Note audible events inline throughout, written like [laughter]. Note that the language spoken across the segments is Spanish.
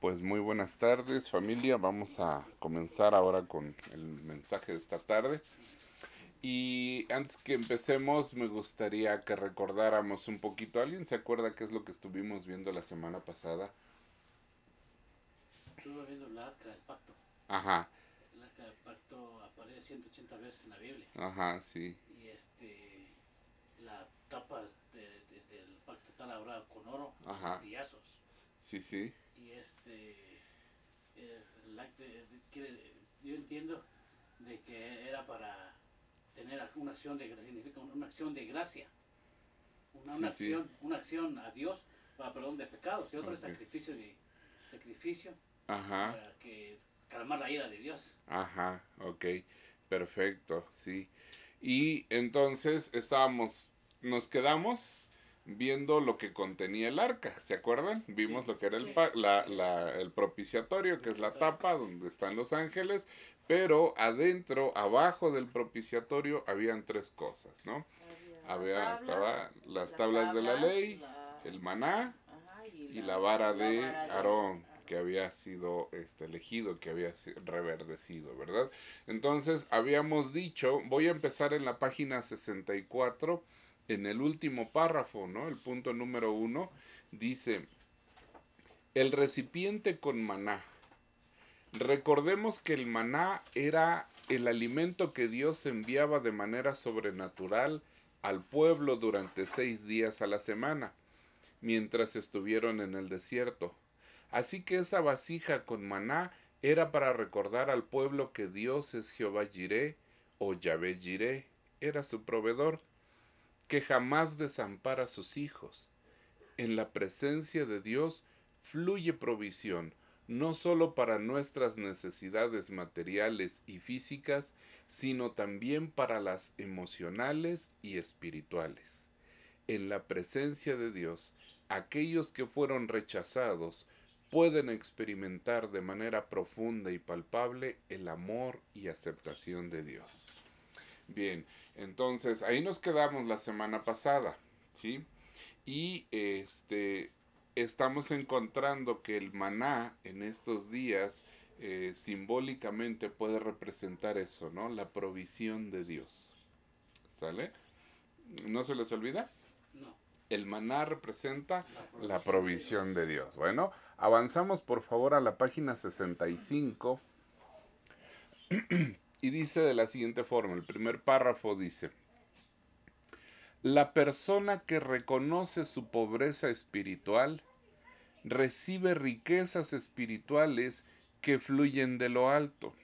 Pues muy buenas tardes familia, vamos a comenzar ahora con el mensaje de esta tarde. Y antes que empecemos me gustaría que recordáramos un poquito, ¿alguien se acuerda qué es lo que estuvimos viendo la semana pasada? Estuve viendo el arca del pacto. Ajá, El arca del pacto aparece 180 veces en la Biblia. ajá, sí, Y este, la tapa de- de- del pacto está labrada con oro, Ajá. martillazos. sí, sí, Y este, es yo entiendo de que era para tener una acción de significa una acción de gracia. Una, una Sí, sí. acción, una acción a Dios para perdón de pecados y otro es sacrificio de sacrificio ajá, para que calmar la ira de Dios. ajá, ok, perfecto, sí. Y entonces estábamos, nos quedamos viendo lo que contenía el arca, ¿se acuerdan? Vimos Sí, lo que era el, pa- la- la- el propiciatorio, que es la tapa donde están los ángeles, pero adentro, abajo del propiciatorio, habían tres cosas, ¿no? Había, estaba las las tablas de la ley, la- el maná ajá, y la vara de vara de Aarón, que había sido este, elegido, que había sido reverdecido, ¿verdad? Entonces, habíamos dicho, voy a empezar en la página 64, en el último párrafo, ¿no? El punto número uno, dice, el recipiente con maná. Recordemos que el maná era el alimento que Dios enviaba de manera sobrenatural al pueblo durante seis días a la semana mientras estuvieron en el desierto. Así que esa vasija con maná era para recordar al pueblo que Dios es Jehová Jiré o Yahvé Jiré, era su proveedor, que jamás desampara a sus hijos. En la presencia de Dios fluye provisión, no solo para nuestras necesidades materiales y físicas, sino también para las emocionales y espirituales. En la presencia de Dios, aquellos que fueron rechazados pueden experimentar de manera profunda y palpable el amor y aceptación de Dios. Bien, entonces ahí nos quedamos la semana pasada, ¿sí? Y este estamos encontrando que el maná en estos días eh, simbólicamente puede representar eso, ¿no? La provisión de Dios. ¿Sale? ¿No se les olvida? No. El maná representa La la provisión de Dios. Bueno, avanzamos por favor a la página 65 [clears throat] y dice de la siguiente forma, el primer párrafo dice, la persona que reconoce su pobreza espiritual recibe riquezas espirituales que fluyen de lo alto.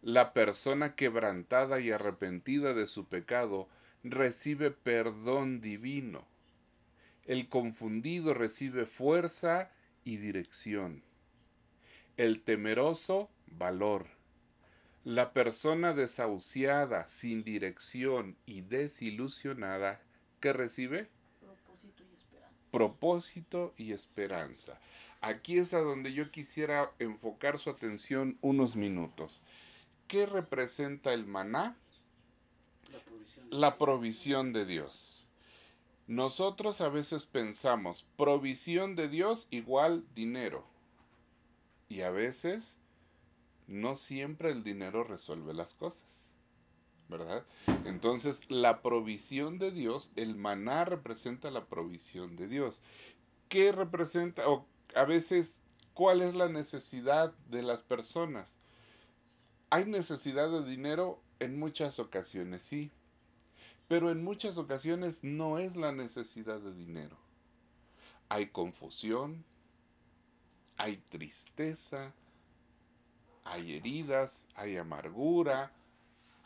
La persona quebrantada y arrepentida de su pecado recibe perdón divino. El confundido recibe fuerza y dirección. El temeroso, valor. La persona desahuciada, sin dirección y desilusionada, ¿qué recibe? propósito y esperanza. Propósito y esperanza. Aquí es a donde yo quisiera enfocar su atención unos minutos. ¿Qué representa el maná? La provisión. de La provisión de Dios. Nosotros a veces pensamos provisión de Dios igual dinero. Y a veces no siempre el dinero resuelve las cosas. ¿Verdad? Entonces la provisión de Dios, el maná representa la provisión de Dios. ¿Qué representa? O a veces, ¿cuál es la necesidad de las personas? Hay necesidad de dinero en muchas ocasiones, sí. Pero en muchas ocasiones no es la necesidad de dinero. Hay confusión, hay tristeza, hay heridas, hay amargura,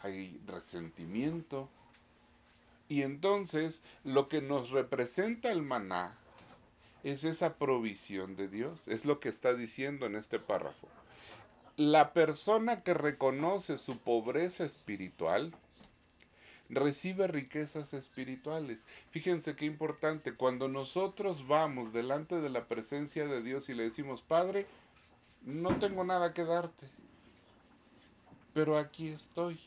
hay resentimiento. Y entonces lo que nos representa el maná es esa provisión de Dios, es lo que está diciendo en este párrafo. La persona que reconoce su pobreza espiritual recibe riquezas espirituales. Fíjense qué importante, cuando nosotros vamos delante de la presencia de Dios y le decimos, Padre, no tengo nada que darte, pero aquí estoy,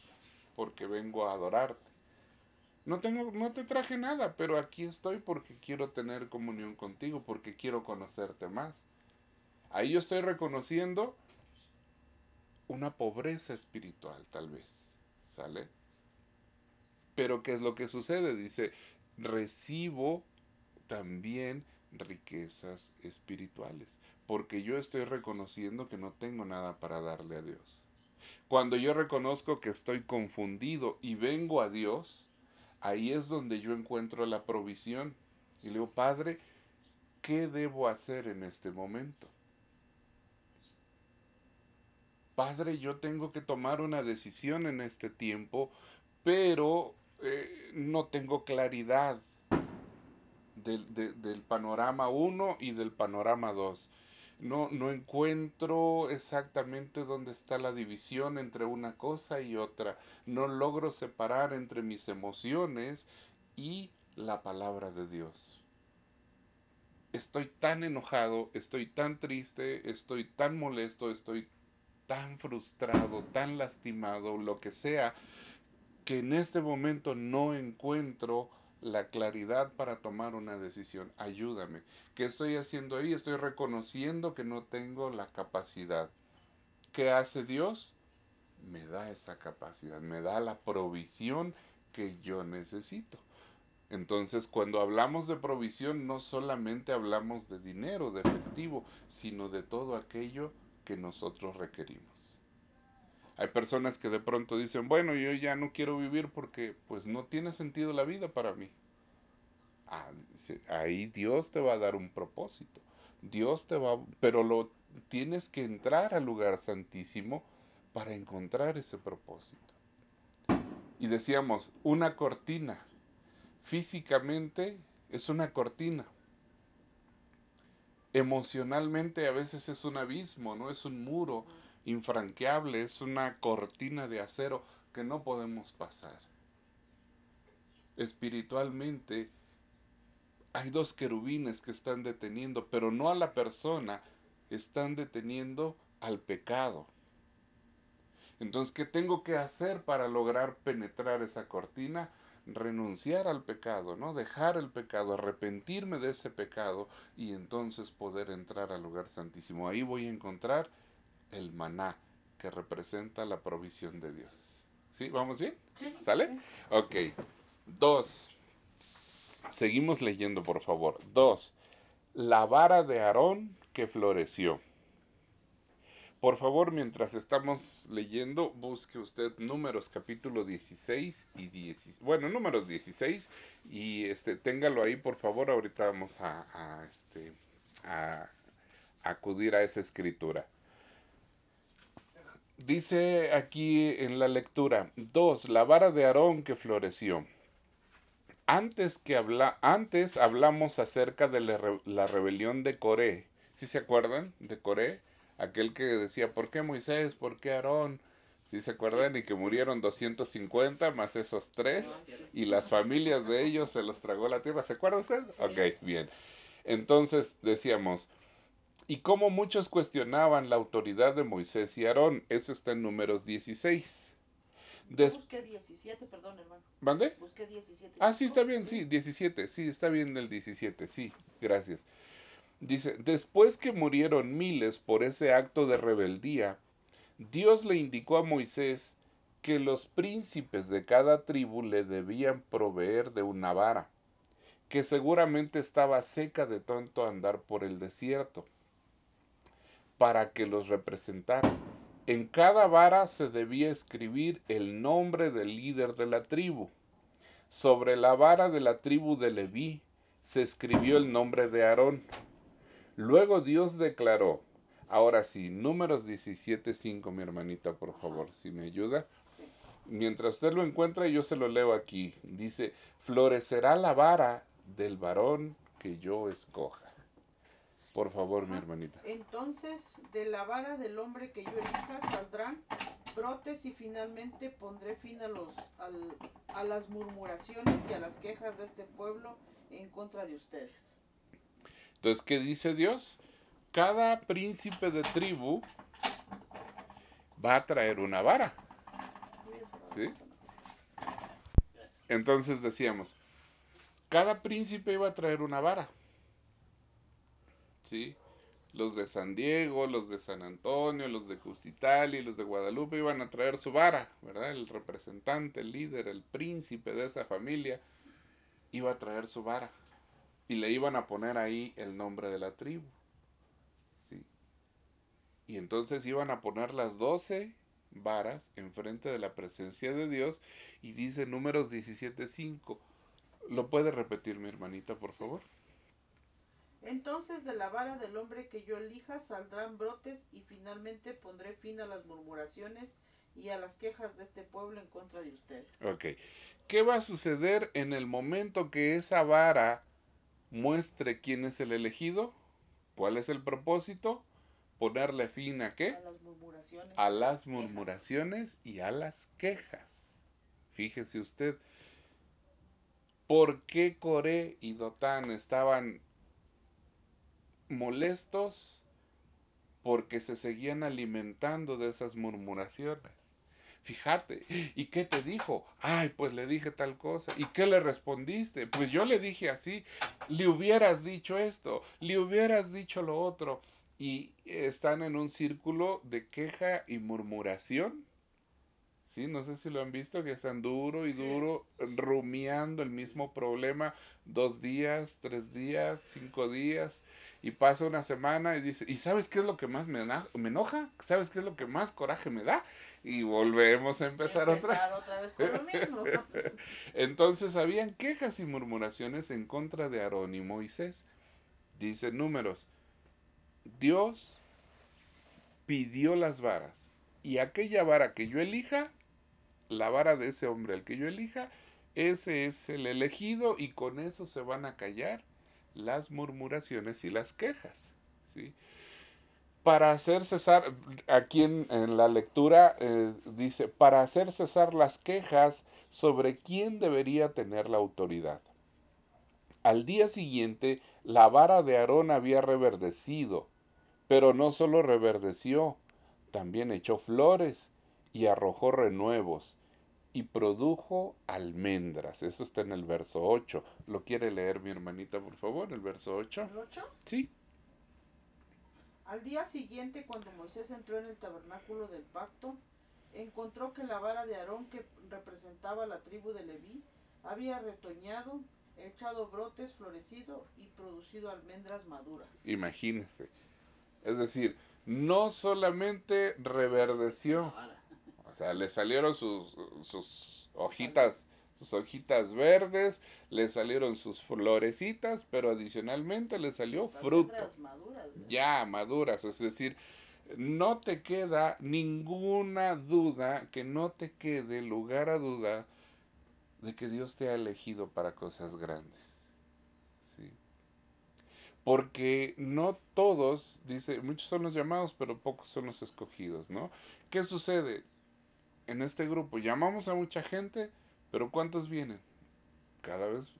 porque vengo a adorarte. No tengo, no te traje nada, pero aquí estoy porque quiero tener comunión contigo, porque quiero conocerte más. Ahí yo estoy reconociendo una pobreza espiritual, tal vez. ¿Sale? Pero ¿qué es lo que sucede? Dice, recibo también riquezas espirituales, porque yo estoy reconociendo que no tengo nada para darle a Dios. Cuando yo reconozco que estoy confundido y vengo a Dios, ahí es donde yo encuentro la provisión. Y le digo, Padre, ¿qué debo hacer en este momento? Padre, yo tengo que tomar una decisión en este tiempo, pero eh, no tengo claridad del, del panorama 1 y del panorama 2. No, no encuentro exactamente dónde está la división entre una cosa y otra. No logro separar entre mis emociones y la palabra de Dios. Estoy tan enojado, estoy tan triste, estoy tan molesto, estoy tan frustrado, tan lastimado, lo que sea, que en este momento no encuentro la claridad para tomar una decisión. Ayúdame. ¿Qué estoy haciendo ahí? Estoy reconociendo que no tengo la capacidad. ¿Qué hace Dios? Me da esa capacidad, me da la provisión que yo necesito. Entonces, cuando hablamos de provisión, no solamente hablamos de dinero, de efectivo, sino de todo aquello que nosotros requerimos. Hay personas que de pronto dicen, bueno, yo ya no quiero vivir porque pues no tiene sentido la vida para mí. Ah, ahí Dios te va a dar un propósito. Dios te va, pero lo tienes que entrar al lugar santísimo para encontrar ese propósito. Y decíamos, una cortina, físicamente es una cortina. Emocionalmente a veces es un abismo, no es un muro infranqueable, es una cortina de acero que no podemos pasar. Espiritualmente hay dos querubines que están deteniendo, pero no a la persona, están deteniendo al pecado. Entonces, ¿qué tengo que hacer para lograr penetrar esa cortina? Renunciar al pecado, ¿no? Dejar el pecado, arrepentirme de ese pecado y entonces poder entrar al lugar santísimo. Ahí voy a encontrar el maná, que representa la provisión de Dios. ¿Sí? ¿Vamos bien? Sí. ¿Sale? Ok. Dos. Seguimos leyendo, por favor. Dos. La vara de Aarón que floreció. Por favor, mientras estamos leyendo, busque usted números capítulo 16 y 10. Bueno, números 16 y este téngalo ahí, por favor. Ahorita vamos a, a, este, a acudir a esa escritura. Dice aquí en la lectura, dos, la vara de Aarón que floreció. Antes, que habla, antes hablamos acerca de la, re- la rebelión de Coré. ¿Sí se acuerdan de Coré? Aquel que decía, ¿por qué Moisés? ¿Por qué Aarón? ¿Sí se acuerdan? Y que murieron 250 más esos tres. Y las familias de ellos se los tragó la tierra. ¿Se acuerda usted? Ok, bien. Entonces decíamos, y como muchos cuestionaban la autoridad de Moisés y Aarón, eso está en números 16. Des- Busqué 17, perdón, hermano. ¿Mande? Busqué 17. Ah, sí, está bien, sí, 17, sí, está bien el 17, sí, gracias. Dice, después que murieron miles por ese acto de rebeldía, Dios le indicó a Moisés que los príncipes de cada tribu le debían proveer de una vara, que seguramente estaba seca de tanto andar por el desierto, para que los representara. En cada vara se debía escribir el nombre del líder de la tribu. Sobre la vara de la tribu de Leví se escribió el nombre de Aarón. Luego Dios declaró, ahora sí, números 17.5, mi hermanita, por favor, si me ayuda. Mientras usted lo encuentra, yo se lo leo aquí. Dice, florecerá la vara del varón que yo escoja. Por favor, mi Ajá. hermanita. Entonces, de la vara del hombre que yo elija saldrán brotes y finalmente pondré fin a, los, al- a las murmuraciones y a las quejas de este pueblo en contra de ustedes. Entonces, ¿qué dice Dios? Cada príncipe de tribu va a traer una vara. ¿Sí? Entonces decíamos, cada príncipe iba a traer una vara. ¿Sí? los de San Diego, los de San Antonio, los de Custitali, los de Guadalupe iban a traer su vara, ¿verdad? El representante, el líder, el príncipe de esa familia iba a traer su vara y le iban a poner ahí el nombre de la tribu. ¿sí? Y entonces iban a poner las doce varas enfrente de la presencia de Dios y dice números 17.5. ¿Lo puede repetir mi hermanita, por favor? Entonces de la vara del hombre que yo elija saldrán brotes y finalmente pondré fin a las murmuraciones y a las quejas de este pueblo en contra de ustedes. Ok. ¿Qué va a suceder en el momento que esa vara muestre quién es el elegido? ¿Cuál es el propósito? Ponerle fin a qué? A las murmuraciones. A las murmuraciones y a las quejas. Fíjese usted, ¿por qué Coré y Dotán estaban molestos? Porque se seguían alimentando de esas murmuraciones. Fíjate, ¿y qué te dijo? Ay, pues le dije tal cosa. ¿Y qué le respondiste? Pues yo le dije así, le hubieras dicho esto, le hubieras dicho lo otro. Y están en un círculo de queja y murmuración. Sí, no sé si lo han visto, que están duro y duro, rumiando el mismo problema dos días, tres días, cinco días. Y pasa una semana y dice, ¿y sabes qué es lo que más me, me enoja? ¿Sabes qué es lo que más coraje me da? y volvemos a empezar, otra. otra vez con lo mismo. [laughs] Entonces habían quejas y murmuraciones en contra de Aarón y Moisés. Dice números, Dios pidió las varas y aquella vara que yo elija, la vara de ese hombre al que yo elija, ese es el elegido y con eso se van a callar las murmuraciones y las quejas. ¿sí? para hacer cesar, aquí en, la lectura eh, dice, para hacer cesar las quejas sobre quién debería tener la autoridad. Al día siguiente, la vara de Aarón había reverdecido, pero no solo reverdeció, también echó flores y arrojó renuevos y produjo almendras. Eso está en el verso 8. ¿Lo quiere leer mi hermanita, por favor, el verso 8? ¿El 8? Sí. Al día siguiente, cuando Moisés entró en el tabernáculo del pacto, encontró que la vara de Aarón que representaba la tribu de Leví había retoñado, echado brotes, florecido y producido almendras maduras. Imagínese. Es decir, no solamente reverdeció, o sea, le salieron sus, sus hojitas sus hojitas verdes, le salieron sus florecitas, pero adicionalmente le salió fruto. Maduras, Ya, maduras, es decir, no te queda ninguna duda, que no te quede lugar a duda de que Dios te ha elegido para cosas grandes. ¿sí? Porque no todos, dice, muchos son los llamados, pero pocos son los escogidos, ¿no? ¿Qué sucede? En este grupo llamamos a mucha gente, pero ¿cuántos vienen? Cada vez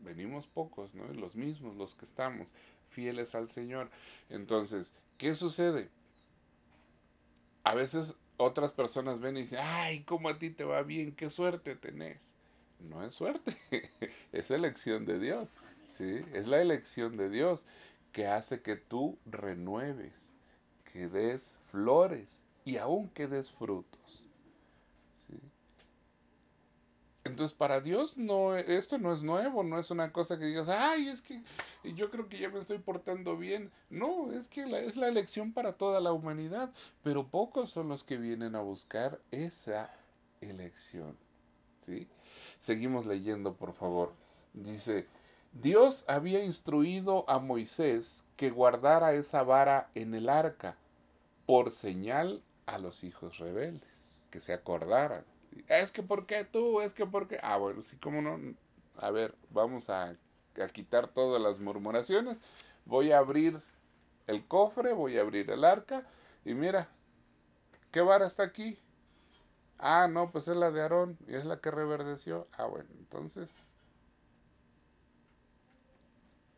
venimos pocos, ¿no? Los mismos, los que estamos fieles al Señor. Entonces, ¿qué sucede? A veces otras personas ven y dicen, ay, ¿cómo a ti te va bien? ¿Qué suerte tenés? No es suerte, [laughs] es elección de Dios, ¿sí? Es la elección de Dios que hace que tú renueves, que des flores y aún que des frutos. Entonces, para Dios no, esto no es nuevo, no es una cosa que digas, ay, es que yo creo que ya me estoy portando bien. No, es que es la elección para toda la humanidad, pero pocos son los que vienen a buscar esa elección. ¿Sí? Seguimos leyendo, por favor. Dice, Dios había instruido a Moisés que guardara esa vara en el arca por señal a los hijos rebeldes, que se acordaran. Es que ¿por qué tú? Es que ¿por qué? Ah, bueno, sí, como no. A ver, vamos a, a quitar todas las murmuraciones. Voy a abrir el cofre, voy a abrir el arca. Y mira, ¿qué vara está aquí? Ah, no, pues es la de Aarón y es la que reverdeció. Ah, bueno, entonces.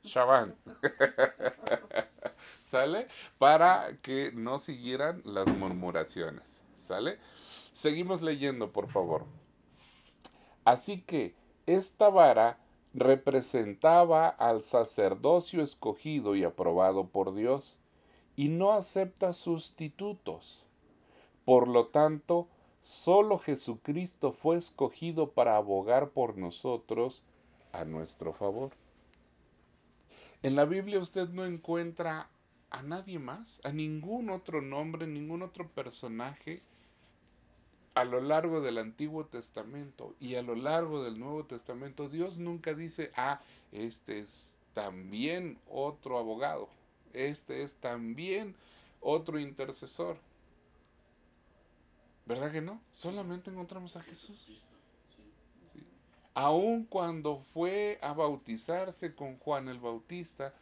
Shaban. [laughs] ¿Sale? Para que no siguieran las murmuraciones. ¿Sale? Seguimos leyendo, por favor. Así que esta vara representaba al sacerdocio escogido y aprobado por Dios, y no acepta sustitutos. Por lo tanto, solo Jesucristo fue escogido para abogar por nosotros a nuestro favor. En la Biblia usted no encuentra a nadie más, a ningún otro nombre, ningún otro personaje a lo largo del Antiguo Testamento y a lo largo del Nuevo Testamento. Dios nunca dice, ah, este es también otro abogado, este es también otro intercesor. ¿Verdad que no? Solamente encontramos a Jesús. Aun cuando fue a bautizarse con Juan el Bautista,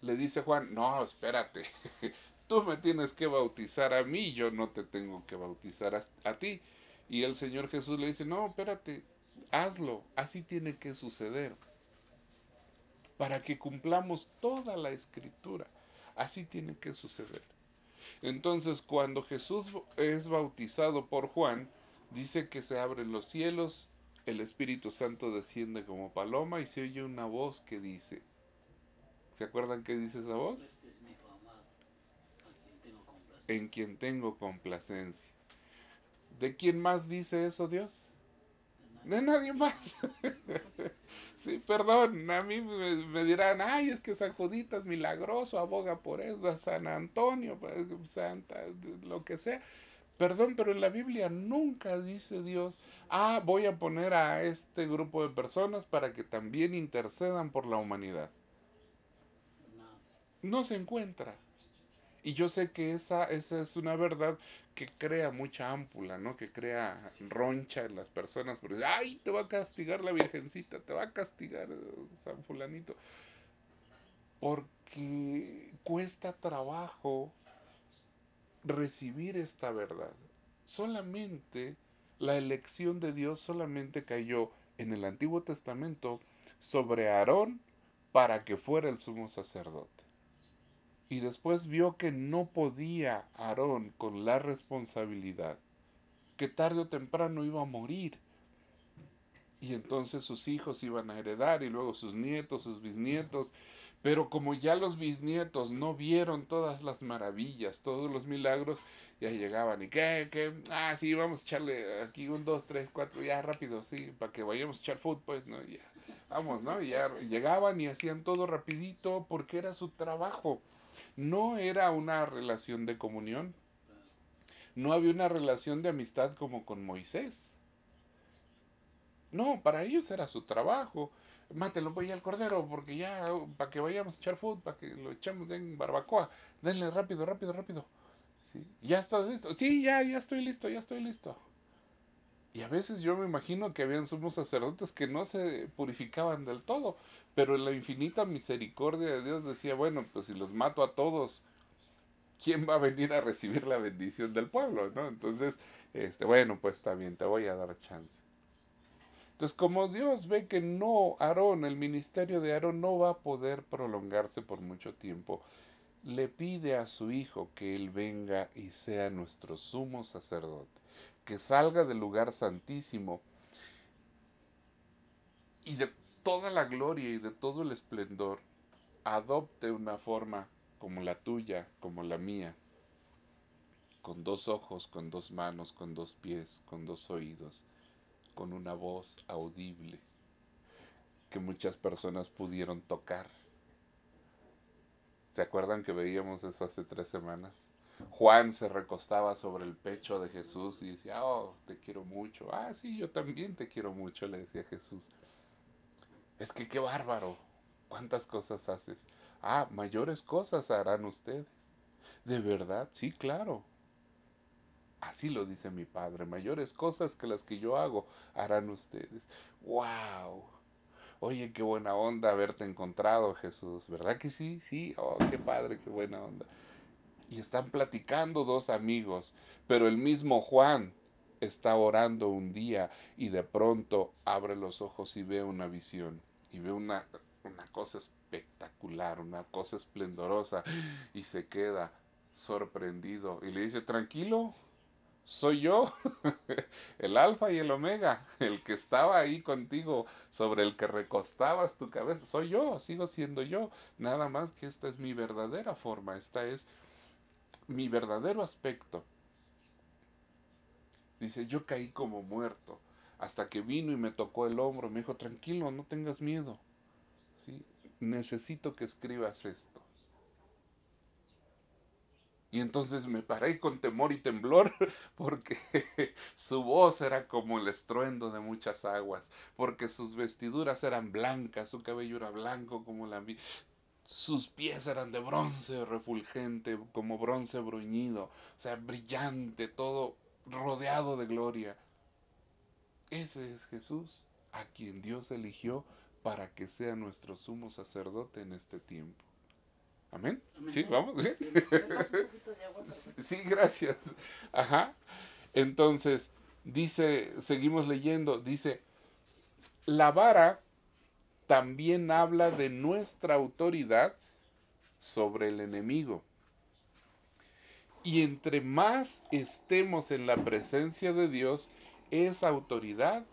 le dice Juan, no, espérate, tú me tienes que bautizar a mí, yo no te tengo que bautizar a, a, ti. Y el Señor Jesús le dice, no, espérate, hazlo, así tiene que suceder, para que cumplamos toda la escritura, así tiene que suceder. Entonces, cuando Jesús es bautizado por Juan, dice que se abren los cielos, el Espíritu Santo desciende como paloma y se oye una voz que dice, ¿se acuerdan qué dice esa voz? Este es mi hijo amado, a quien tengo complacencia. En quien tengo complacencia. ¿De quién más dice eso Dios? De nadie más. [laughs] sí, perdón, a mí me, me, dirán, ay, es que San Judita es milagroso, aboga por eso, San Antonio, pues, Santa, lo que sea. Perdón, pero en la Biblia nunca dice Dios, ah, voy a poner a este grupo de personas para que también intercedan por la humanidad. No se encuentra. Y yo sé que esa, esa es una verdad que crea mucha ámpula, ¿no? Que crea roncha en las personas. Porque, ay, te va a castigar la Virgencita, te va a castigar San Fulanito. Porque cuesta trabajo recibir esta verdad. Solamente la elección de Dios solamente cayó en el Antiguo Testamento sobre Aarón para que fuera el sumo sacerdote. Y después vio que no podía Aarón con la responsabilidad, que tarde o temprano iba a morir. Y entonces sus hijos iban a heredar y luego sus nietos, sus bisnietos. Pero como ya los bisnietos no vieron todas las maravillas, todos los milagros, ya llegaban y que, que, ah, sí, vamos a echarle aquí un, dos, tres, cuatro, ya rápido, sí, para que vayamos a echar fútbol, pues, ¿no? Ya, vamos, ¿no? Ya llegaban y hacían todo rapidito porque era su trabajo. No era una relación de comunión. No había una relación de amistad como con Moisés. No, para ellos era su trabajo. Mátelo voy al cordero porque ya, para que vayamos a echar fútbol, para que lo echemos en barbacoa. Denle rápido, rápido, rápido. ¿Sí? ¿Ya está listo? Sí, ya, ya estoy listo, ya estoy listo. Y a veces yo me imagino que habían sumos sacerdotes que no se purificaban del todo, pero en la infinita misericordia de Dios decía, bueno, pues si los mato a todos, ¿quién va a venir a recibir la bendición del pueblo? ¿no? Entonces, este, bueno, pues está bien, te voy a dar chance. Entonces, como Dios ve que no, Aarón, el ministerio de Aarón no va a poder prolongarse por mucho tiempo, le pide a su hijo que él venga y sea nuestro sumo sacerdote, que salga del lugar santísimo y de toda la gloria y de todo el esplendor, adopte una forma como la tuya, como la mía, con dos ojos, con dos manos, con dos pies, con dos oídos, con una voz audible que muchas personas pudieron tocar. ¿Se acuerdan que veíamos eso hace tres semanas? Juan se recostaba sobre el pecho de Jesús y decía, oh, te quiero mucho. Ah, sí, yo también te quiero mucho, le decía Jesús. Es que qué bárbaro. ¿Cuántas cosas haces? Ah, mayores cosas harán ustedes. ¿De verdad? Sí, claro. Así lo dice mi padre. Mayores cosas que las que yo hago harán ustedes. ¡Wow! Oye, qué buena onda haberte encontrado, Jesús. ¿Verdad que sí? Sí. Oh, qué padre, qué buena onda. Y están platicando dos amigos, pero el mismo Juan está orando un día y de pronto abre los ojos y ve una visión y ve una, una cosa espectacular, una cosa esplendorosa y se queda sorprendido y le dice, tranquilo, soy yo, [laughs] el alfa y el omega, el que estaba ahí contigo, sobre el que recostabas tu cabeza, soy yo, sigo siendo yo, nada más que esta es mi verdadera forma, esta es mi verdadero aspecto. Dice, yo caí como muerto, hasta que vino y me tocó el hombro, me dijo, tranquilo, no tengas miedo, necesito que escribas esto. Y entonces me paré con temor y temblor [laughs] porque [laughs] su voz era como el estruendo de muchas aguas, porque sus vestiduras eran blancas, su cabello era blanco como la sus pies eran de bronce refulgente, como bronce bruñido, o sea, brillante, todo rodeado de gloria. Ese es Jesús, a quien Dios eligió para que sea nuestro sumo sacerdote en este tiempo. Amén. Sí, vamos. Sí, gracias. Ajá. Entonces, dice, seguimos leyendo, dice, la vara también habla de nuestra autoridad sobre el enemigo. Y entre más estemos en la presencia de Dios, esa autoridad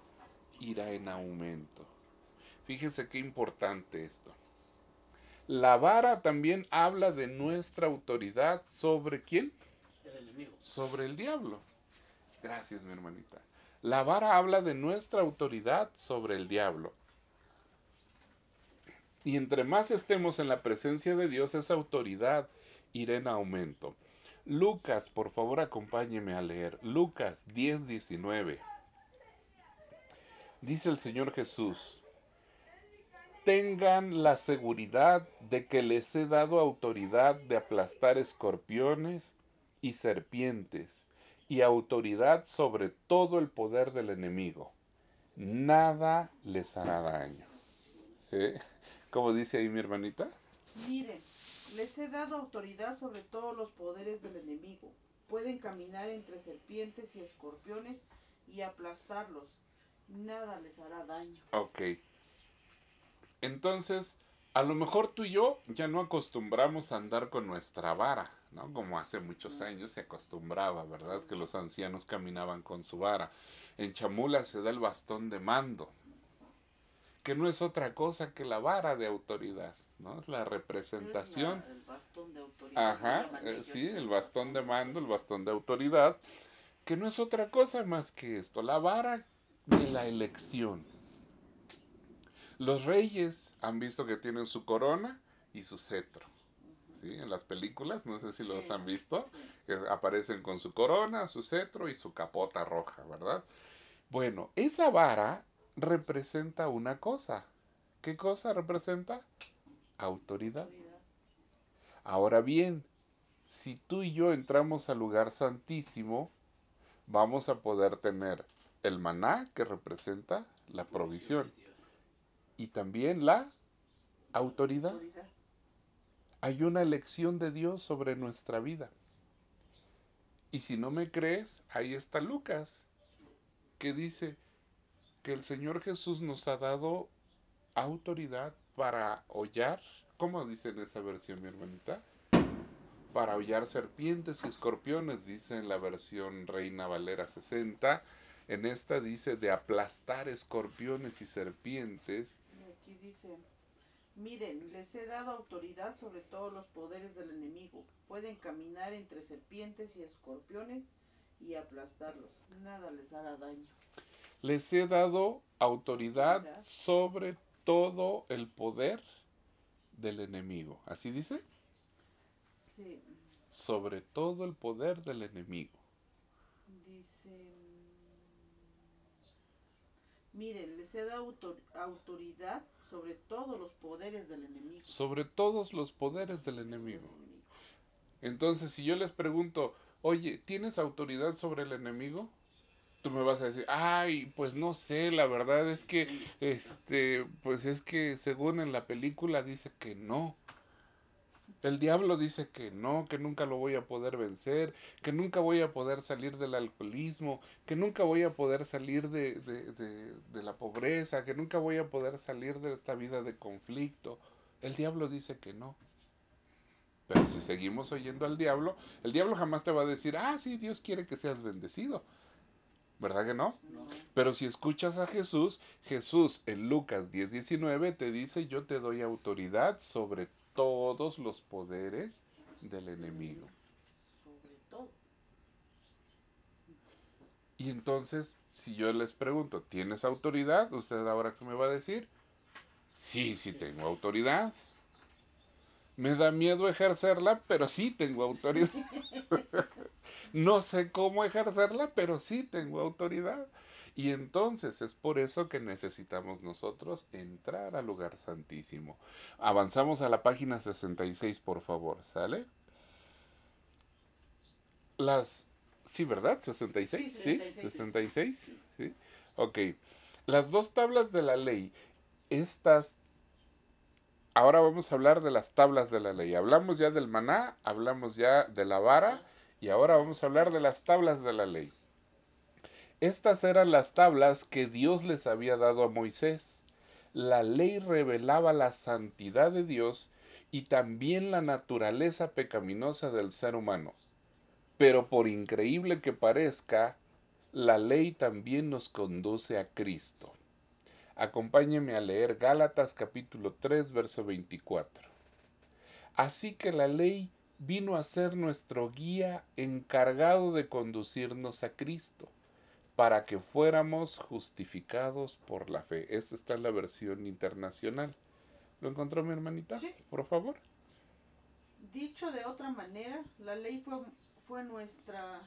irá en aumento. Fíjense qué importante esto. La vara también habla de nuestra autoridad sobre quién? El enemigo. Sobre el diablo. Gracias, mi hermanita. La vara habla de nuestra autoridad sobre el diablo. Y entre más estemos en la presencia de Dios, esa autoridad irá en aumento. Lucas, por favor, acompáñeme a leer. Lucas 10, 19. Dice el Señor Jesús, tengan la seguridad de que les he dado autoridad de aplastar escorpiones y serpientes y autoridad sobre todo el poder del enemigo. Nada les hará daño. ¿Cómo dice ahí mi hermanita? Miren, les he dado autoridad sobre todos los poderes del enemigo. Pueden caminar entre serpientes y escorpiones y aplastarlos. Nada les hará daño. Ok. Entonces, a lo mejor tú y yo ya no acostumbramos a andar con nuestra vara, ¿no? Como hace muchos años se acostumbraba, ¿verdad? Que los ancianos caminaban con su vara. En Chamula se da el bastón de mando, que no es otra cosa que la vara de autoridad, ¿no? Es la representación. el bastón de autoridad. Ajá, eh, sí, el bastón de mando, el bastón de autoridad, que no es otra cosa más que esto, la vara de la elección. Los reyes han visto que tienen su corona y su cetro. ¿sí? En las películas, no sé si los han visto, que aparecen con su corona, su cetro y su capota roja, ¿verdad? Bueno, esa vara representa una cosa. ¿Qué cosa representa? Autoridad. Ahora bien, si tú y yo entramos al lugar santísimo, vamos a poder tener el maná que representa la provisión y también la autoridad. Hay una elección de Dios sobre nuestra vida. Y si no me crees, ahí está Lucas, que dice que el Señor Jesús nos ha dado autoridad para hollar, ¿cómo dice en esa versión, mi hermanita? Para hollar serpientes y escorpiones, dice en la versión Reina Valera 60. En esta dice de aplastar escorpiones y serpientes aquí dice, miren, les he dado autoridad sobre todos los poderes del enemigo. Pueden caminar entre serpientes y escorpiones y aplastarlos. Nada les hará daño. Les he dado autoridad sobre todo el poder del enemigo. ¿Así dice? Sí. Sobre todo el poder del enemigo. Dice Miren, les he dado autoridad sobre todos los poderes del enemigo. Sobre todos los poderes del enemigo. Entonces, si yo les pregunto, oye, ¿tienes autoridad sobre el enemigo? Tú me vas a decir, ay, pues no sé, la verdad es que, este, pues es que según en la película dice que no. El diablo dice que no, que nunca lo voy a poder vencer, que nunca voy a poder salir del alcoholismo, que nunca voy a poder salir de, de, la pobreza, que nunca voy a poder salir de esta vida de conflicto. El diablo dice que no. Pero si seguimos oyendo al diablo, el diablo jamás te va a decir, ah, sí, Dios quiere que seas bendecido. ¿Verdad que no? No. Pero si escuchas a Jesús, Jesús en Lucas 10:19 te dice, yo te doy autoridad sobre todos los poderes del enemigo. Sobre todo. Y entonces, si yo les pregunto, ¿tienes autoridad? ¿Usted ahora qué me va a decir? Sí, sí tengo autoridad. Me da miedo ejercerla, pero sí tengo autoridad. [laughs] no sé cómo ejercerla, pero sí tengo autoridad. Y entonces es por eso que necesitamos nosotros entrar al lugar santísimo. Avanzamos a la página 66, por favor, ¿sale? Las... Sí, ¿verdad? 66, Sí, ¿sí? 66. 66, ¿sí? Ok. Las dos tablas de la ley, estas... Ahora vamos a hablar de las tablas de la ley. Hablamos ya del maná, hablamos ya de la vara y ahora vamos a hablar de las tablas de la ley. Estas eran las tablas que Dios les había dado a Moisés. La ley revelaba la santidad de Dios y también la naturaleza pecaminosa del ser humano. Pero por increíble que parezca, la ley también nos conduce a Cristo. Acompáñeme a leer Gálatas capítulo 3, verso 24. Así que la ley vino a ser nuestro guía encargado de conducirnos a Cristo, para que fuéramos justificados por la fe. Esto está en la versión internacional. ¿Lo encontró mi hermanita? Sí. Por favor. Dicho de otra manera, la ley fue, fue nuestra...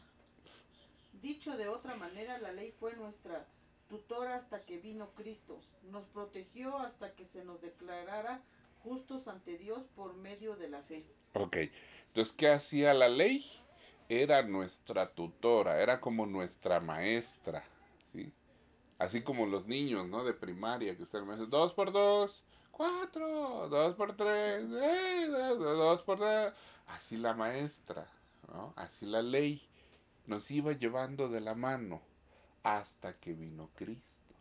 Dicho de otra manera, la ley fue nuestra tutora hasta que vino Cristo. Nos protegió hasta que se nos declarara justos ante Dios por medio de la fe. Ok. Entonces, ¿qué hacía la ley? Era nuestra tutora, era como nuestra maestra, ¿sí? Así como los niños, ¿no? De primaria, que están dos por dos, cuatro, dos por tres, eh, dos, por dos. Así la maestra, ¿no? Así la ley nos iba llevando de la mano hasta que vino Cristo.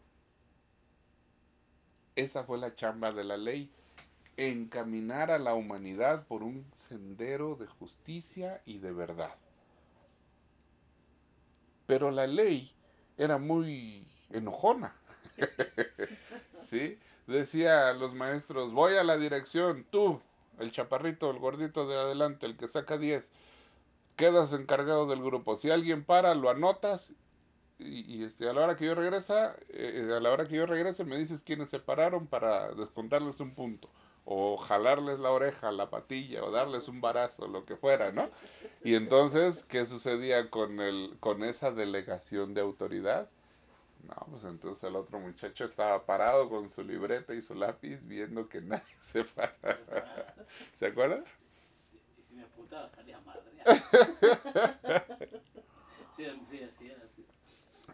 Esa fue la chamba de la ley, encaminar a la humanidad por un sendero de justicia y de verdad. Pero la ley era muy enojona. [laughs] ¿Sí? Decía a los maestros, voy a la dirección, tú, el chaparrito, el gordito de adelante, el que saca 10, quedas encargado del grupo. Si alguien para, lo anotas y, este, a la hora que yo regresa, eh, a la hora que yo regrese me dices quiénes se pararon para descontarles un punto o jalarles la oreja, la patilla, o darles un barazo, lo que fuera, ¿no? Y entonces, ¿qué sucedía con el, con esa delegación de autoridad? No, pues entonces el otro muchacho estaba parado con su libreta y su lápiz viendo que nadie [laughs] se parara. ¿Se acuerdan? Sí, y si me apuntaba salía madre. [laughs] sí, sí, así era, así.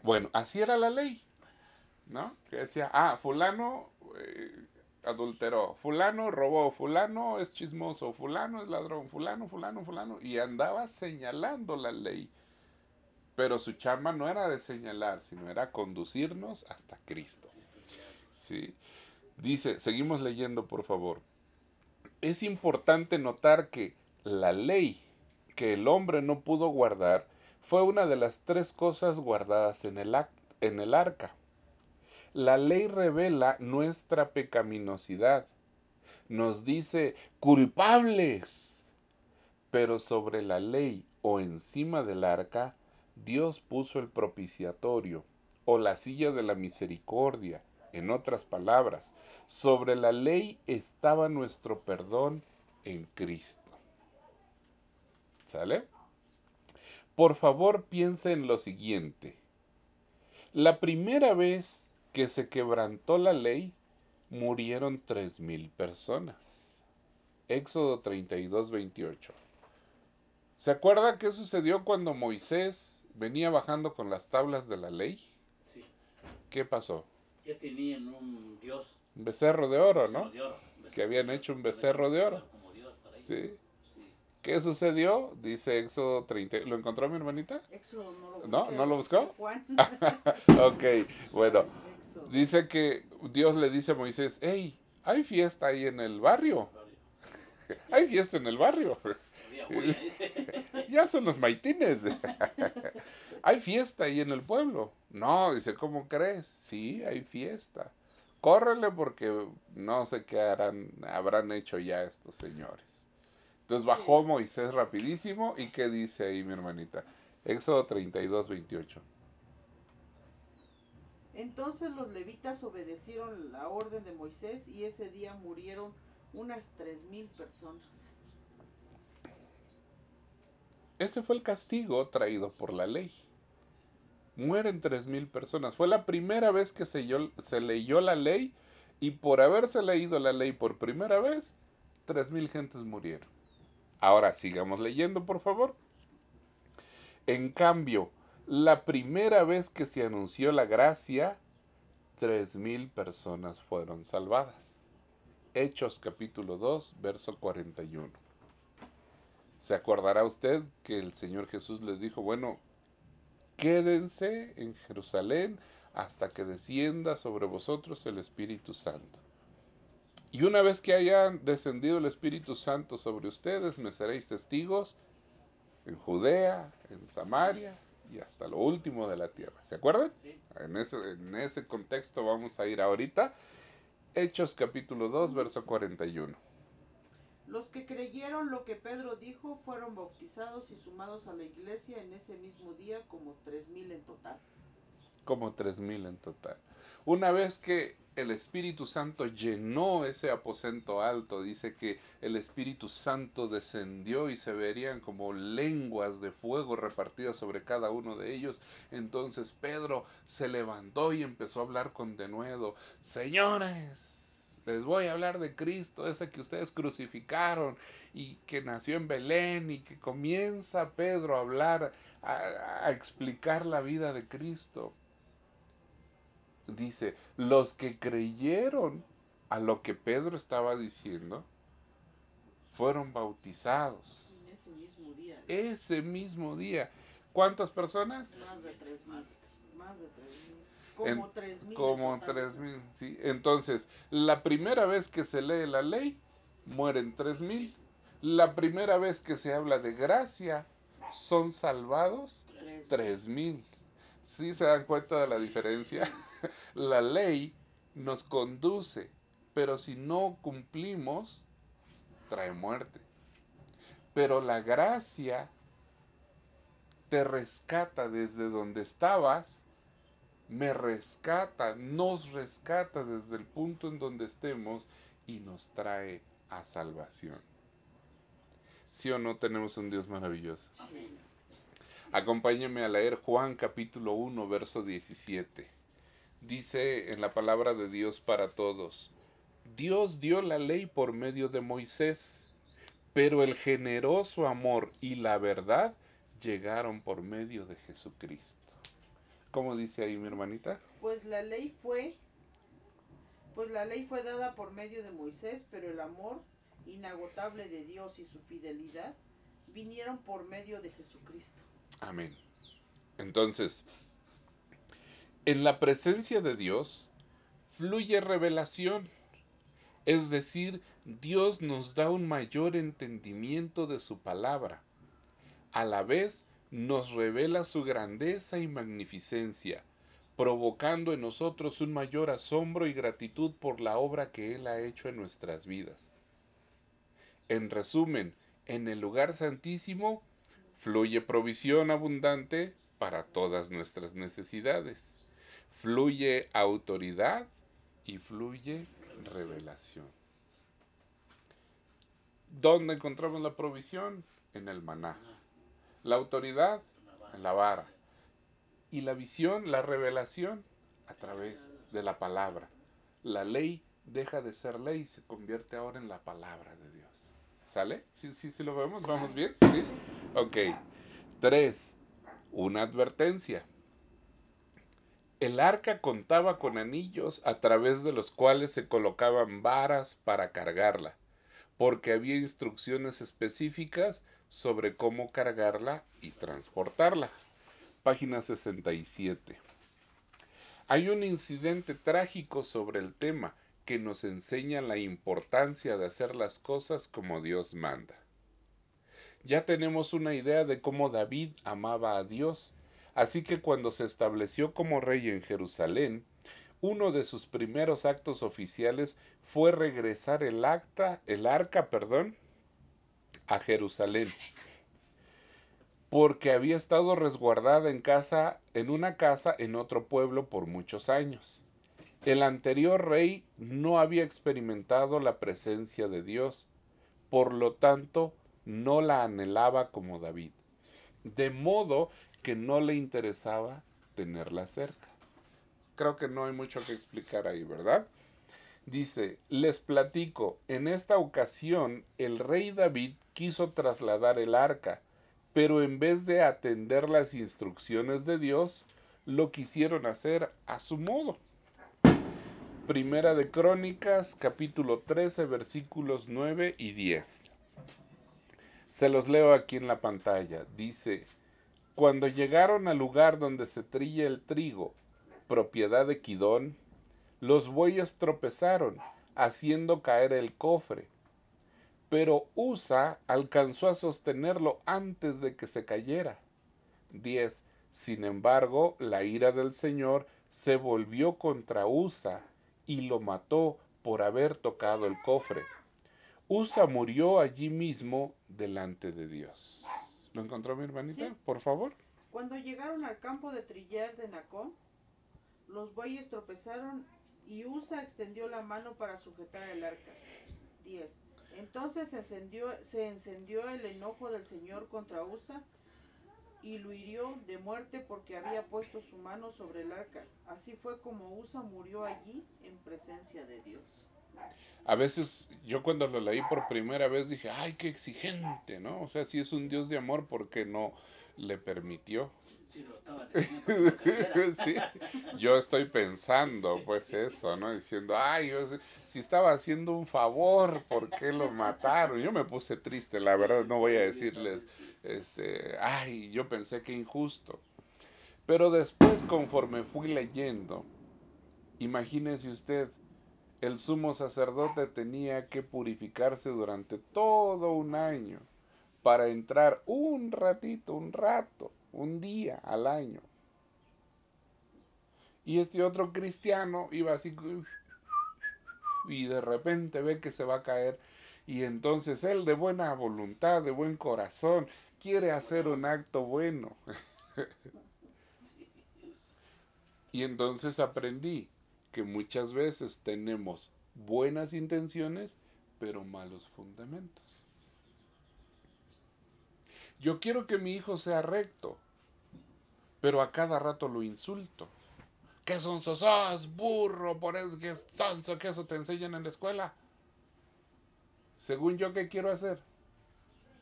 Bueno, así era la ley, ¿no? Que decía, ah, fulano eh, adulteró, fulano robó, fulano es chismoso, fulano es ladrón, fulano, fulano, fulano, y andaba señalando la ley. Pero su chamba no era de señalar, sino era conducirnos hasta Cristo. ¿Sí? Dice, seguimos leyendo por favor. Es importante notar que la ley que el hombre no pudo guardar fue una de las tres cosas guardadas en el, en el arca. La ley revela nuestra pecaminosidad. Nos dice culpables. Pero sobre la ley o encima del arca, Dios puso el propiciatorio o la silla de la misericordia. En otras palabras, sobre la ley estaba nuestro perdón en Cristo. ¿Sale? Por favor, piense en lo siguiente. La primera vez que se quebrantó la ley, murieron tres mil personas. Éxodo 32, 28. ¿Se acuerda qué sucedió cuando Moisés venía bajando con las tablas de la ley? Sí. ¿Qué pasó? Ya tenían un dios. Un becerro de oro, becerro ¿no? de oro, Que habían hecho un becerro de oro. como dios para ellos. Sí. ¿Qué sucedió? Dice Éxodo 30. ¿Lo encontró mi hermanita? Éxodo no lo ¿No? busqué, ¿No lo buscó? Juan. [laughs] ok, bueno. Dice que Dios le dice a Moisés, hey, hay fiesta ahí en el barrio. [laughs] Hay fiesta en el barrio. [laughs] Ya son los maitines. [laughs] hay fiesta ahí en el pueblo. No, dice, ¿cómo crees? Sí, hay fiesta. Córrele porque no sé qué harán, habrán hecho ya estos señores. Entonces bajó Moisés rapidísimo y ¿qué dice ahí mi hermanita? Éxodo 32, 28. Entonces los levitas obedecieron la orden de Moisés y ese día murieron unas tres mil personas. Ese fue el castigo traído por la ley. Mueren tres mil personas. Fue la primera vez que se, se leyó la ley y por haberse leído la ley por primera vez, tres mil gentes murieron. Ahora sigamos leyendo, por favor. En cambio, la primera vez que se anunció la gracia, tres mil personas fueron salvadas. Hechos capítulo 2, verso 41. ¿Se acordará usted que el Señor Jesús les dijo, bueno, quédense en Jerusalén hasta que descienda sobre vosotros el Espíritu Santo? Y una vez que haya descendido el Espíritu Santo sobre ustedes, me seréis testigos en Judea, en Samaria y hasta lo último de la tierra. ¿Se acuerdan? Sí. En ese, en ese contexto vamos a ir ahorita. Hechos capítulo 2, verso 41. Los que creyeron lo que Pedro dijo fueron bautizados y sumados a la iglesia en ese mismo día como tres mil en total. como tres mil en total. Una vez que el Espíritu Santo llenó ese aposento alto, dice que el Espíritu Santo descendió y se verían como lenguas de fuego repartidas sobre cada uno de ellos. Entonces Pedro se levantó y empezó a hablar con denuedo, señores, les voy a hablar de Cristo, ese que ustedes crucificaron y que nació en Belén y que comienza Pedro a hablar, a, a explicar la vida de Cristo dice, los que creyeron a lo que Pedro estaba diciendo, fueron bautizados ese mismo día. ese mismo día. ¿Cuántas personas? Más de tres mil. Más de tres mil. En- Como tres mil. en Como total, tres eso. mil, sí. Entonces, la primera vez que se lee la ley, mueren tres mil. La primera vez que se habla de gracia, son salvados Tres. tres mil. ¿Sí se dan cuenta de la diferencia? [laughs] La ley nos conduce, pero si no cumplimos, trae muerte. Pero la gracia te rescata desde donde estabas, me rescata, nos rescata desde el punto en donde estemos y nos trae a salvación. ¿Sí o no tenemos un Dios maravilloso? Amén. Acompáñenme a leer Juan capítulo 1, verso 17. Dice en la palabra de Dios para todos, Dios dio la ley por medio de Moisés, pero el generoso amor y la verdad llegaron por medio de Jesucristo. ¿Cómo dice ahí mi hermanita? Pues la ley fue, pues la ley fue dada por medio de Moisés, pero el amor inagotable de Dios y su fidelidad vinieron por medio de Jesucristo. Amén. Entonces, en la presencia de Dios fluye revelación. Es decir, Dios nos da un mayor entendimiento de su palabra. A la vez nos revela su grandeza y magnificencia, provocando en nosotros un mayor asombro y gratitud por la obra que Él ha hecho en nuestras vidas. En resumen, en el lugar santísimo fluye provisión abundante para todas nuestras necesidades. Fluye autoridad y fluye revelación. ¿Dónde encontramos la provisión? En el maná. La autoridad en la vara. Y la visión, la revelación a través de la palabra. La ley deja de ser ley y se convierte ahora en la palabra de Dios. ¿Sale? ¿Sí, sí, sí lo vemos? ¿Vamos bien? ¿Sí? Ok. Tres, una advertencia. El arca contaba con anillos a través de los cuales se colocaban varas para cargarla, porque había instrucciones específicas sobre cómo cargarla y transportarla. Página 67. Hay un incidente trágico sobre el tema que nos enseñan la importancia de hacer las cosas como Dios manda. Ya tenemos una idea de cómo David amaba a Dios, así que cuando se estableció como rey en Jerusalén, uno de sus primeros actos oficiales fue regresar el acta, el arca, perdón, a Jerusalén, porque había estado resguardada en casa, en una casa en otro pueblo por muchos años. El anterior rey no había experimentado la presencia de Dios, por lo tanto no la anhelaba como David, de modo que no le interesaba tenerla cerca. Creo que no hay mucho que explicar ahí, ¿verdad? Dice, les platico, en esta ocasión el rey David quiso trasladar el arca, pero en vez de atender las instrucciones de Dios, lo quisieron hacer a su modo. Primera de Crónicas, capítulo 13, versículos 9 y 10. Se los leo aquí en la pantalla. Dice, cuando llegaron al lugar donde se trilla el trigo, propiedad de Quidón, los bueyes tropezaron, haciendo caer el cofre. Pero Usa alcanzó a sostenerlo antes de que se cayera. 10. Sin embargo, la ira del Señor se volvió contra Usa y lo mató por haber tocado el cofre. Usa murió allí mismo delante de Dios. ¿Lo encontró mi hermanita? Sí. Por favor. Cuando llegaron al campo de trillar de Nacó, los bueyes tropezaron y Usa extendió la mano para sujetar el arca. 10. Entonces se encendió, se encendió el enojo del Señor contra Usa y lo hirió de muerte porque había puesto su mano sobre el arca. Así fue como Usa murió allí en presencia de Dios. A veces yo cuando lo leí por primera vez dije, ay, qué exigente, ¿no? O sea, si es un Dios de amor, ¿por qué no le permitió? Si lo estaba [laughs] sí, yo estoy pensando Sí. pues eso, ¿no? Diciendo, ay, yo si estaba haciendo un favor, ¿por qué lo mataron? Yo me puse triste, la verdad, no voy a decirles, este, ay, yo pensé que injusto. Pero después, conforme fui leyendo, imagínese usted, el sumo sacerdote tenía que purificarse durante todo un año para entrar un ratito, un rato, un día al año. Y este otro cristiano iba así y de repente ve que se va a caer y entonces él de buena voluntad, de buen corazón, quiere hacer un acto bueno. [laughs] Y entonces aprendí que muchas veces tenemos buenas intenciones, pero malos fundamentos. Yo quiero que mi hijo sea recto, pero a cada rato lo insulto. ¿Qué son sos? burro, por eso que sonso, que eso te enseñan en la escuela. Según yo, ¿qué quiero hacer?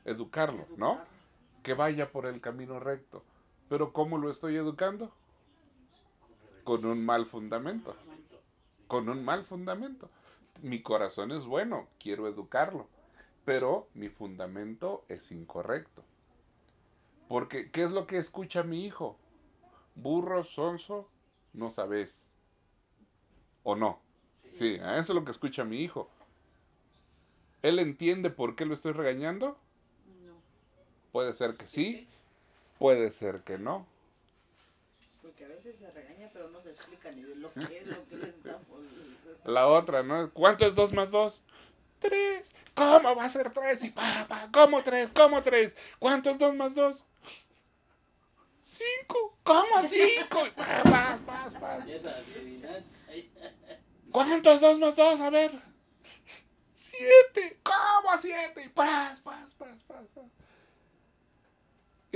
Educarlo, ¿no? Que vaya por el camino recto. Pero ¿cómo lo estoy educando? Con un mal fundamento. Con un mal fundamento. Mi corazón es bueno, quiero educarlo. Pero mi fundamento es incorrecto. Porque, ¿qué es lo que escucha mi hijo? Burro, sonso, no sabes. ¿O no? Sí, eso es lo que escucha mi hijo. ¿Él entiende por qué lo estoy regañando? No, Puede ser que sí, puede ser que no. Porque a veces se regaña, pero no se explica ni de lo que es lo que le estamos. La otra, ¿no? ¿Cuánto es 2 más 2? 3. ¿Cómo va a ser 3? Y pa, pa, ¿cómo 3? ¿Cómo 3? ¿Cuánto es 2 más 2? 5. ¿Cómo 5? Y pa, pa, pa, pa. Y esa adivinanza. ¿Cuánto es 2 más 2? A ver. 7. ¿Cómo 7? Y pas,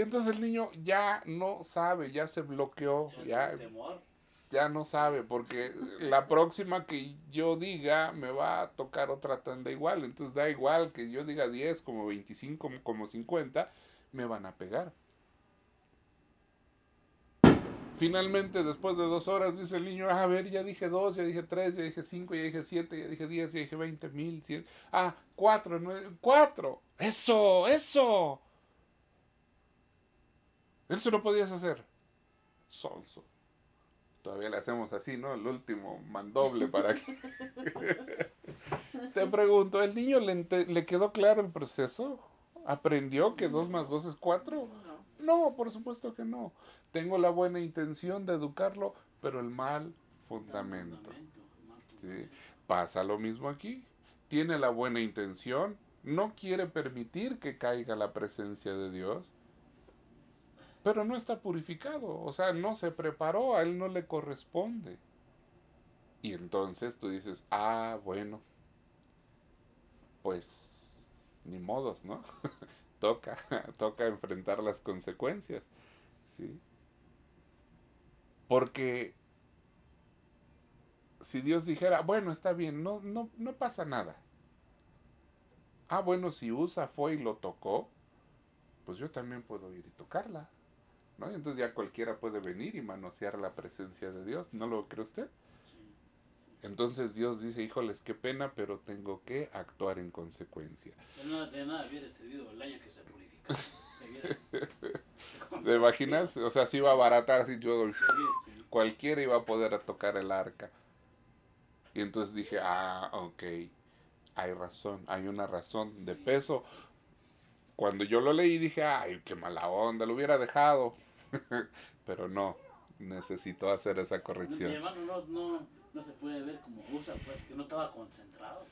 entonces el niño ya no sabe, ya se bloqueó, Ya ya, tiene temor. ya no sabe, porque la próxima que yo diga me va a tocar otra tanda igual. Entonces da igual que yo diga 10, como 25, como- como 50, me van a pegar. Finalmente, después de dos horas, dice el niño, "Ah, a ver, ya dije dos, ya dije tres, ya dije cinco, ya dije siete, ya dije diez, ya dije veinte mil, cien. Ah, cuatro, nueve, cuatro. Eso, eso. Eso no podías hacer. Sonso. Todavía le hacemos así, ¿no? El último mandoble para que... [laughs] Te pregunto, ¿el niño le, ente- le quedó claro el proceso? ¿Aprendió que 2 más 2 es 4? No. No, por supuesto que no. Tengo la buena intención de educarlo, pero el mal fundamento. Pasa lo mismo aquí. Tiene la buena intención, no quiere permitir que caiga la presencia de Dios, pero no está purificado, o sea, no se preparó, a él no le corresponde. Y entonces tú dices, ah, bueno, pues ni modos, ¿no? [laughs] toca, [laughs] toca enfrentar las consecuencias, ¿sí? Porque si Dios dijera, bueno, está bien, no, no, no pasa nada. Ah, bueno, si Usa fue y lo tocó, pues yo también puedo ir y tocarla. ¿No? Entonces ya cualquiera puede venir y manosear la presencia de Dios, ¿no lo cree usted? Entonces Dios dice, híjoles, qué pena, pero tengo que actuar en consecuencia. De nada, de nada hubiera servido el año que se [laughs] ¿Te imaginas? O sea, si iba a abaratar así yo, Sí, sí. cualquiera iba a poder tocar el arca. Y entonces dije, ah, ok, hay razón, hay una razón de peso. Cuando yo lo leí dije, ay, qué mala onda, lo hubiera dejado. [laughs] Pero no, necesitó hacer esa Mi corrección. hermano no, no, no se puede ver como usa, pues, que no estaba concentrado.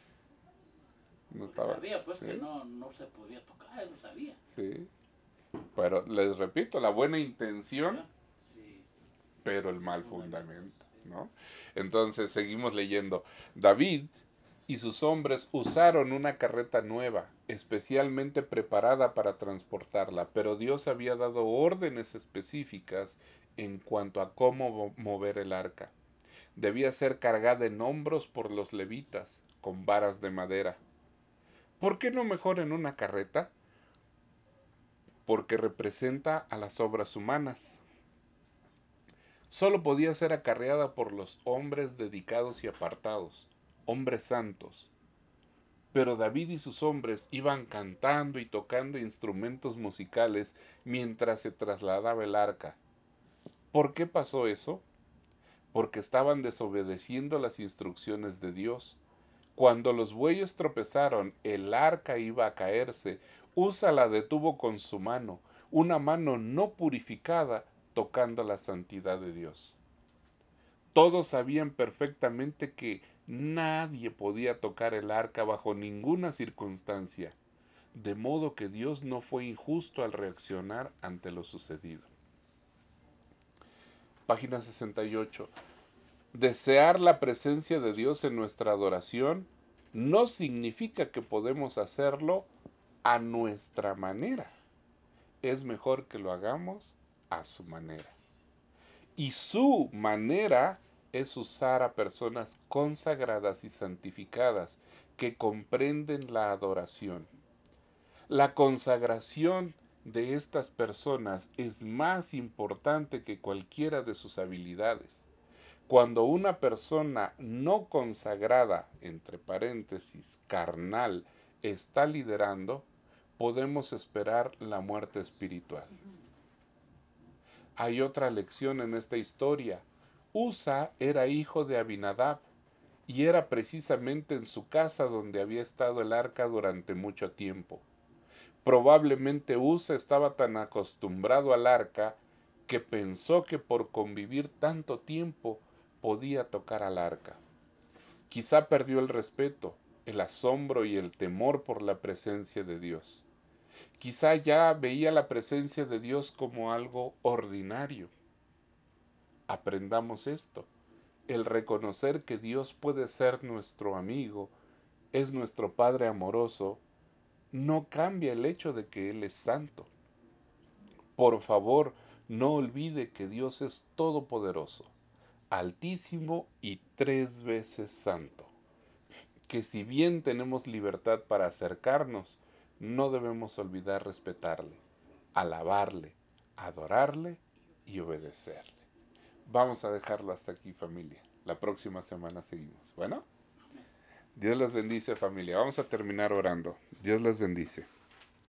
No estaba, sabía, pues, que sí. no, no se podía tocar, él lo sabía. sí. Pero les repito, la buena intención, Sí. pero el Sí, mal fundamento, sí. ¿no? Entonces seguimos leyendo. David y sus hombres usaron una carreta nueva, especialmente preparada para transportarla, pero Dios había dado órdenes específicas en cuanto a cómo mo- mover el arca. Debía ser cargada en hombros por los levitas, con varas de madera. ¿Por qué no mejor en una carreta? Porque representa a las obras humanas solo podía ser acarreada por los hombres dedicados y apartados, hombres santos. Pero David y sus hombres iban cantando y tocando instrumentos musicales mientras se trasladaba el arca. ¿Por qué pasó eso? Porque estaban desobedeciendo las instrucciones de Dios. Cuando los bueyes tropezaron, el arca iba a caerse. Usa la detuvo con su mano, una mano no purificada tocando la santidad de Dios. Todos sabían perfectamente que nadie podía tocar el arca bajo ninguna circunstancia, de modo que Dios no fue injusto al reaccionar ante lo sucedido. Página 68. Desear la presencia de Dios en nuestra adoración no significa que podemos hacerlo a nuestra manera. Es mejor que lo hagamos a su manera. Y su manera es usar a personas consagradas y santificadas que comprenden la adoración. La consagración de estas personas es más importante que cualquiera de sus habilidades. Cuando una persona no consagrada, entre paréntesis, carnal, está liderando, podemos esperar la muerte espiritual. Hay otra lección en esta historia. Usa era hijo de Abinadab y era precisamente en su casa donde había estado el arca durante mucho tiempo. Probablemente Usa estaba tan acostumbrado al arca que pensó que por convivir tanto tiempo podía tocar al arca. Quizá perdió el respeto, el asombro y el temor por la presencia de Dios. Quizá ya veía la presencia de Dios como algo ordinario. Aprendamos esto. El reconocer que Dios puede ser nuestro amigo, es nuestro Padre amoroso, no cambia el hecho de que Él es santo. Por favor, no olvide que Dios es todopoderoso, altísimo y tres veces santo. Que si bien tenemos libertad para acercarnos, no debemos olvidar respetarle, alabarle, adorarle y obedecerle. Vamos a dejarlo hasta aquí familia. La próxima semana seguimos. Bueno, Dios les bendice familia. Vamos a terminar orando. Dios les bendice.